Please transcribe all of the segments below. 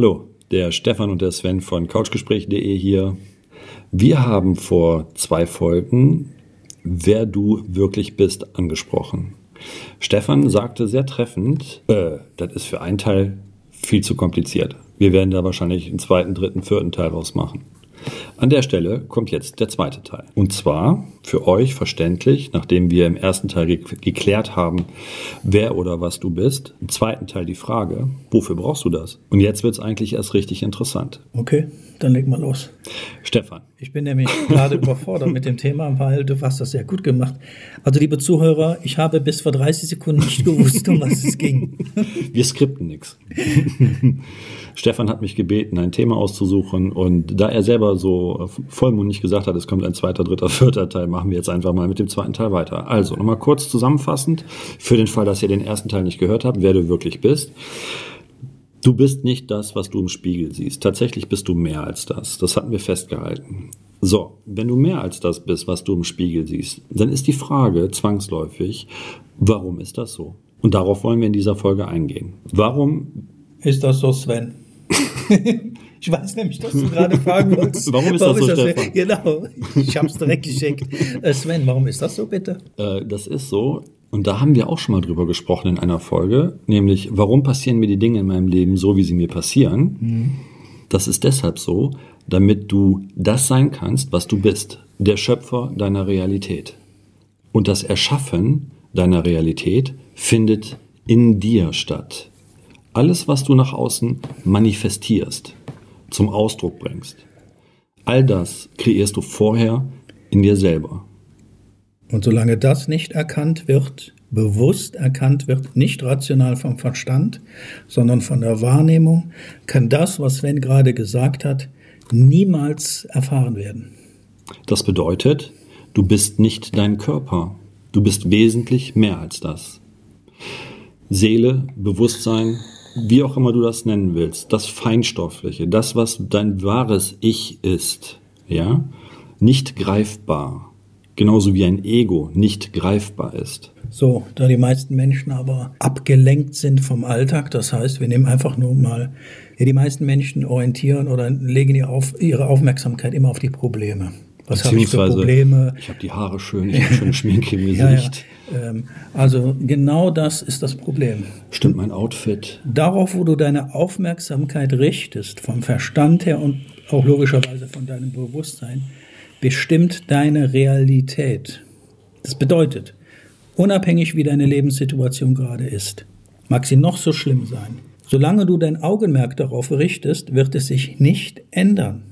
Hallo, der Stefan und der Sven von couchgespräch.de hier. Wir haben vor zwei Folgen Wer du wirklich bist angesprochen. Stefan sagte sehr treffend, äh, das ist für einen Teil viel zu kompliziert. Wir werden da wahrscheinlich einen zweiten, dritten, vierten Teil rausmachen. An der Stelle kommt jetzt der zweite Teil. Und zwar für euch verständlich, nachdem wir im ersten Teil ge geklärt haben, wer oder was du bist. Im zweiten Teil die Frage, wofür brauchst du das? Und jetzt wird es eigentlich erst richtig interessant. Okay, dann leg mal los. Stefan. Ich bin nämlich gerade überfordert mit dem Thema, weil du hast das sehr gut gemacht. Also liebe Zuhörer, ich habe bis vor 30 Sekunden nicht gewusst, um was es ging. Wir skripten nichts. Stefan hat mich gebeten, ein Thema auszusuchen und da er selber so vollmundig gesagt hat, es kommt ein zweiter, dritter, vierter Teil, machen wir jetzt einfach mal mit dem zweiten Teil weiter. Also nochmal kurz zusammenfassend, für den Fall, dass ihr den ersten Teil nicht gehört habt, wer du wirklich bist. Du bist nicht das, was du im Spiegel siehst. Tatsächlich bist du mehr als das. Das hatten wir festgehalten. So, wenn du mehr als das bist, was du im Spiegel siehst, dann ist die Frage zwangsläufig, warum ist das so? Und darauf wollen wir in dieser Folge eingehen. Warum ist das so, Sven? ich weiß nämlich, dass du gerade fragen wolltest. warum ist warum das so, ist das? Genau, ich habe es direkt geschickt. Äh, Sven, warum ist das so, bitte? Äh, das ist so, und da haben wir auch schon mal drüber gesprochen in einer Folge, nämlich, warum passieren mir die Dinge in meinem Leben so, wie sie mir passieren? Mhm. Das ist deshalb so, damit du das sein kannst, was du bist, der Schöpfer deiner Realität. Und das Erschaffen deiner Realität findet in dir statt. Alles, was du nach außen manifestierst, zum Ausdruck bringst, all das kreierst du vorher in dir selber. Und solange das nicht erkannt wird, bewusst erkannt wird, nicht rational vom Verstand, sondern von der Wahrnehmung, kann das, was Sven gerade gesagt hat, niemals erfahren werden. Das bedeutet, du bist nicht dein Körper. Du bist wesentlich mehr als das. Seele, Bewusstsein, wie auch immer du das nennen willst, das Feinstoffliche, das, was dein wahres Ich ist, ja, nicht greifbar. Genauso wie ein Ego nicht greifbar ist. So, da die meisten Menschen aber abgelenkt sind vom Alltag, das heißt, wir nehmen einfach nur mal, ja, die meisten Menschen orientieren oder legen ihre Aufmerksamkeit immer auf die Probleme. Was habe ich für Probleme? Ich habe die Haare schön, ich habe schöne Schminke im Gesicht. Ja, ja. Ähm, also genau das ist das Problem. Stimmt mein Outfit? Darauf, wo du deine Aufmerksamkeit richtest, vom Verstand her und auch logischerweise von deinem Bewusstsein, bestimmt deine Realität. Das bedeutet, unabhängig wie deine Lebenssituation gerade ist, mag sie noch so schlimm sein, solange du dein Augenmerk darauf richtest, wird es sich nicht ändern.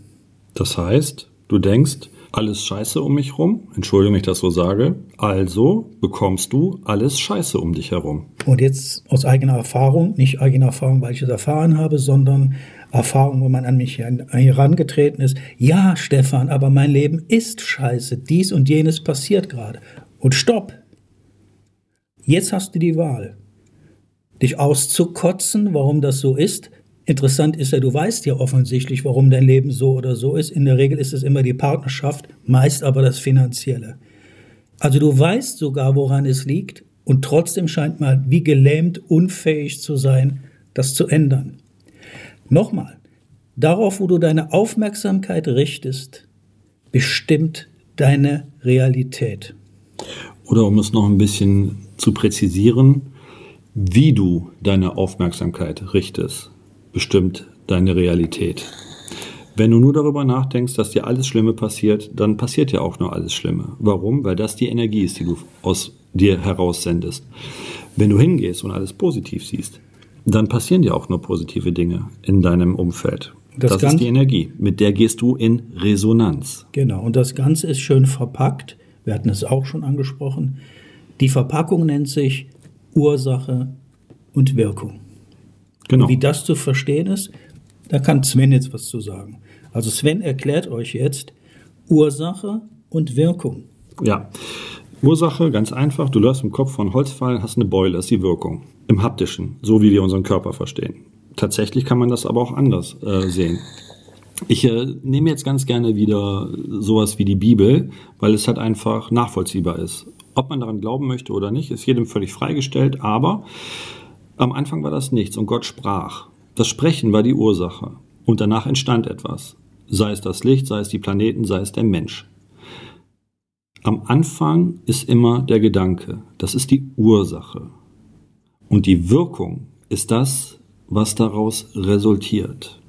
Das heißt, du denkst, alles Scheiße um mich rum, entschuldige dass ich das so sage, also bekommst du alles Scheiße um dich herum. Und jetzt aus eigener Erfahrung, nicht eigener Erfahrung, weil ich es erfahren habe, sondern Erfahrung, wo man an mich herangetreten ist. Ja, Stefan, aber mein Leben ist scheiße. Dies und jenes passiert gerade. Und stopp! Jetzt hast du die Wahl. Dich auszukotzen, warum das so ist, Interessant ist ja, du weißt ja offensichtlich, warum dein Leben so oder so ist. In der Regel ist es immer die Partnerschaft, meist aber das Finanzielle. Also du weißt sogar, woran es liegt und trotzdem scheint man wie gelähmt unfähig zu sein, das zu ändern. Nochmal, darauf, wo du deine Aufmerksamkeit richtest, bestimmt deine Realität. Oder um es noch ein bisschen zu präzisieren, wie du deine Aufmerksamkeit richtest bestimmt deine Realität. Wenn du nur darüber nachdenkst, dass dir alles Schlimme passiert, dann passiert ja auch nur alles Schlimme. Warum? Weil das die Energie ist, die du aus dir heraussendest. Wenn du hingehst und alles positiv siehst, dann passieren dir auch nur positive Dinge in deinem Umfeld. Das, das ist die Energie, mit der gehst du in Resonanz. Genau, und das Ganze ist schön verpackt. Wir hatten es auch schon angesprochen. Die Verpackung nennt sich Ursache und Wirkung. Genau. wie das zu verstehen ist, da kann Sven jetzt was zu sagen. Also Sven erklärt euch jetzt Ursache und Wirkung. Ja, Ursache ganz einfach. Du läufst im Kopf von Holz fallen, hast eine Beule, ist die Wirkung. Im haptischen, so wie wir unseren Körper verstehen. Tatsächlich kann man das aber auch anders äh, sehen. Ich äh, nehme jetzt ganz gerne wieder sowas wie die Bibel, weil es halt einfach nachvollziehbar ist. Ob man daran glauben möchte oder nicht, ist jedem völlig freigestellt, aber am Anfang war das nichts und Gott sprach. Das Sprechen war die Ursache. Und danach entstand etwas. Sei es das Licht, sei es die Planeten, sei es der Mensch. Am Anfang ist immer der Gedanke. Das ist die Ursache. Und die Wirkung ist das, was daraus resultiert.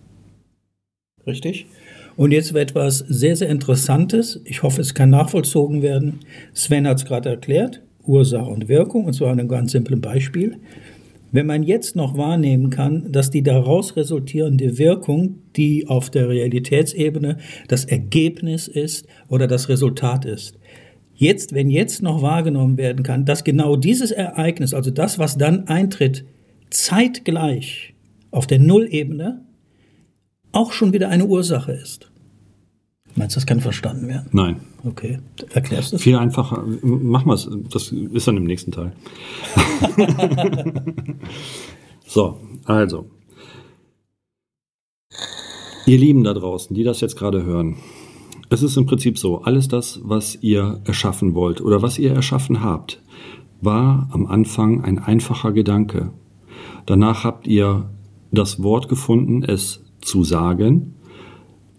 Richtig. Und jetzt wird etwas sehr, sehr Interessantes. Ich hoffe, es kann nachvollzogen werden. Sven hat es gerade erklärt. Ursache und Wirkung, und zwar an einem ganz simplen Beispiel. Wenn man jetzt noch wahrnehmen kann, dass die daraus resultierende Wirkung, die auf der Realitätsebene das Ergebnis ist oder das Resultat ist, jetzt, wenn jetzt noch wahrgenommen werden kann, dass genau dieses Ereignis, also das, was dann eintritt, zeitgleich auf der Nullebene auch schon wieder eine Ursache ist. Meinst du, das kann verstanden werden? Nein. Okay. Erklärst du es? Viel einfacher. Mach mal es. Das ist dann im nächsten Teil. so, also. Ihr Lieben da draußen, die das jetzt gerade hören. Es ist im Prinzip so, alles das, was ihr erschaffen wollt oder was ihr erschaffen habt, war am Anfang ein einfacher Gedanke. Danach habt ihr das Wort gefunden, es zu sagen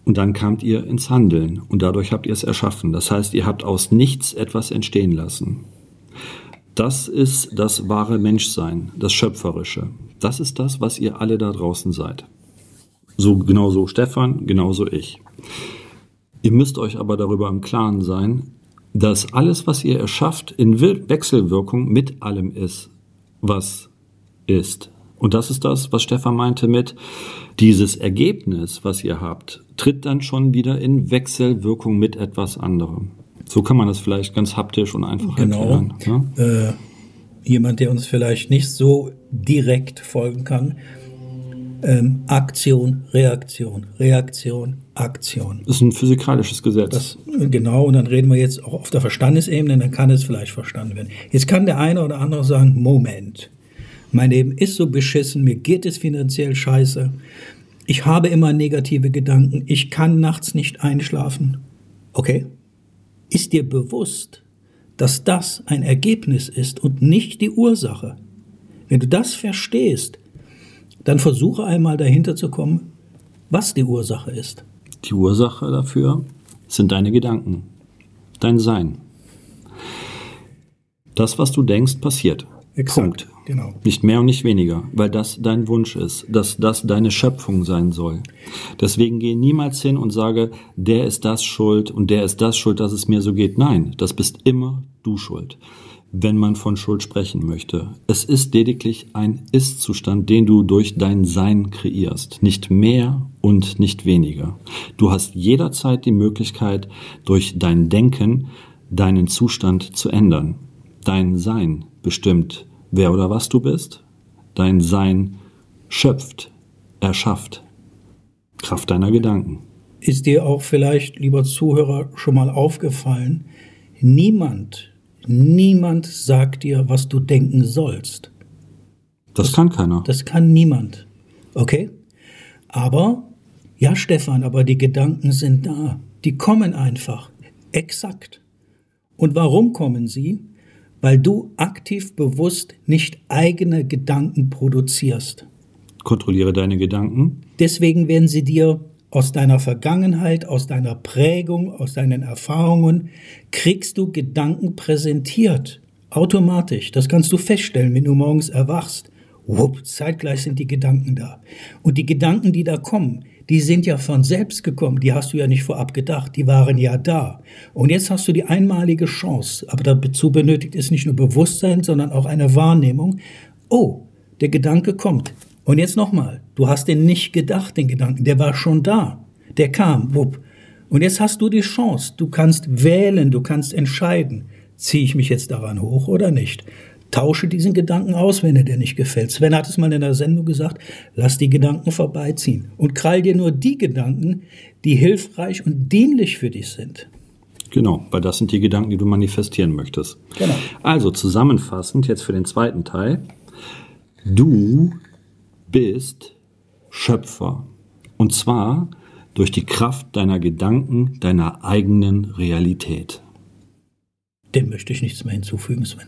und dann kamt ihr ins Handeln und dadurch habt ihr es erschaffen. Das heißt, ihr habt aus nichts etwas entstehen lassen. Das ist das wahre Menschsein, das Schöpferische. Das ist das, was ihr alle da draußen seid. So genauso Stefan, genauso ich. Ihr müsst euch aber darüber im Klaren sein, dass alles, was ihr erschafft, in Wechselwirkung mit allem ist, was ist. Und das ist das, was Stefan meinte mit, dieses Ergebnis, was ihr habt, tritt dann schon wieder in Wechselwirkung mit etwas anderem. So kann man das vielleicht ganz haptisch und einfach genau. erklären. Ja? Äh, jemand, der uns vielleicht nicht so direkt folgen kann. Ähm, Aktion, Reaktion, Reaktion, Aktion. Das ist ein physikalisches Gesetz. Das, genau, und dann reden wir jetzt auch auf der Verstandesebene, dann kann es vielleicht verstanden werden. Jetzt kann der eine oder andere sagen, Moment, mein Leben ist so beschissen, mir geht es finanziell scheiße. Ich habe immer negative Gedanken, ich kann nachts nicht einschlafen. Okay? Ist dir bewusst, dass das ein Ergebnis ist und nicht die Ursache? Wenn du das verstehst, dann versuche einmal dahinter zu kommen, was die Ursache ist. Die Ursache dafür sind deine Gedanken, dein Sein. Das, was du denkst, passiert. Exakt. Punkt. Genau. Nicht mehr und nicht weniger, weil das dein Wunsch ist, dass das deine Schöpfung sein soll. Deswegen geh niemals hin und sage, der ist das schuld und der ist das schuld, dass es mir so geht. Nein, das bist immer du schuld, wenn man von Schuld sprechen möchte. Es ist lediglich ein Ist-Zustand, den du durch dein Sein kreierst. Nicht mehr und nicht weniger. Du hast jederzeit die Möglichkeit, durch dein Denken deinen Zustand zu ändern. Dein Sein bestimmt wer oder was du bist. Dein Sein schöpft, erschafft. Kraft deiner Gedanken. Ist dir auch vielleicht, lieber Zuhörer, schon mal aufgefallen, niemand, niemand sagt dir, was du denken sollst. Das, das kann keiner. Das kann niemand. Okay? Aber, ja, Stefan, aber die Gedanken sind da. Die kommen einfach. Exakt. Und warum kommen sie? Weil du aktiv bewusst nicht eigene Gedanken produzierst. Kontrolliere deine Gedanken. Deswegen werden sie dir aus deiner Vergangenheit, aus deiner Prägung, aus deinen Erfahrungen, kriegst du Gedanken präsentiert. Automatisch. Das kannst du feststellen, wenn du morgens erwachst. Wupp, zeitgleich sind die Gedanken da. Und die Gedanken, die da kommen, die sind ja von selbst gekommen, die hast du ja nicht vorab gedacht, die waren ja da. Und jetzt hast du die einmalige Chance, aber dazu benötigt es nicht nur Bewusstsein, sondern auch eine Wahrnehmung. Oh, der Gedanke kommt. Und jetzt nochmal, du hast den nicht gedacht, den Gedanken, der war schon da, der kam, wupp. Und jetzt hast du die Chance, du kannst wählen, du kannst entscheiden, ziehe ich mich jetzt daran hoch oder nicht. Tausche diesen Gedanken aus, wenn er dir nicht gefällt. Sven hat es mal in der Sendung gesagt, lass die Gedanken vorbeiziehen und krall dir nur die Gedanken, die hilfreich und dienlich für dich sind. Genau, weil das sind die Gedanken, die du manifestieren möchtest. Genau. Also zusammenfassend jetzt für den zweiten Teil. Du bist Schöpfer. Und zwar durch die Kraft deiner Gedanken, deiner eigenen Realität. Dem möchte ich nichts mehr hinzufügen, Sven.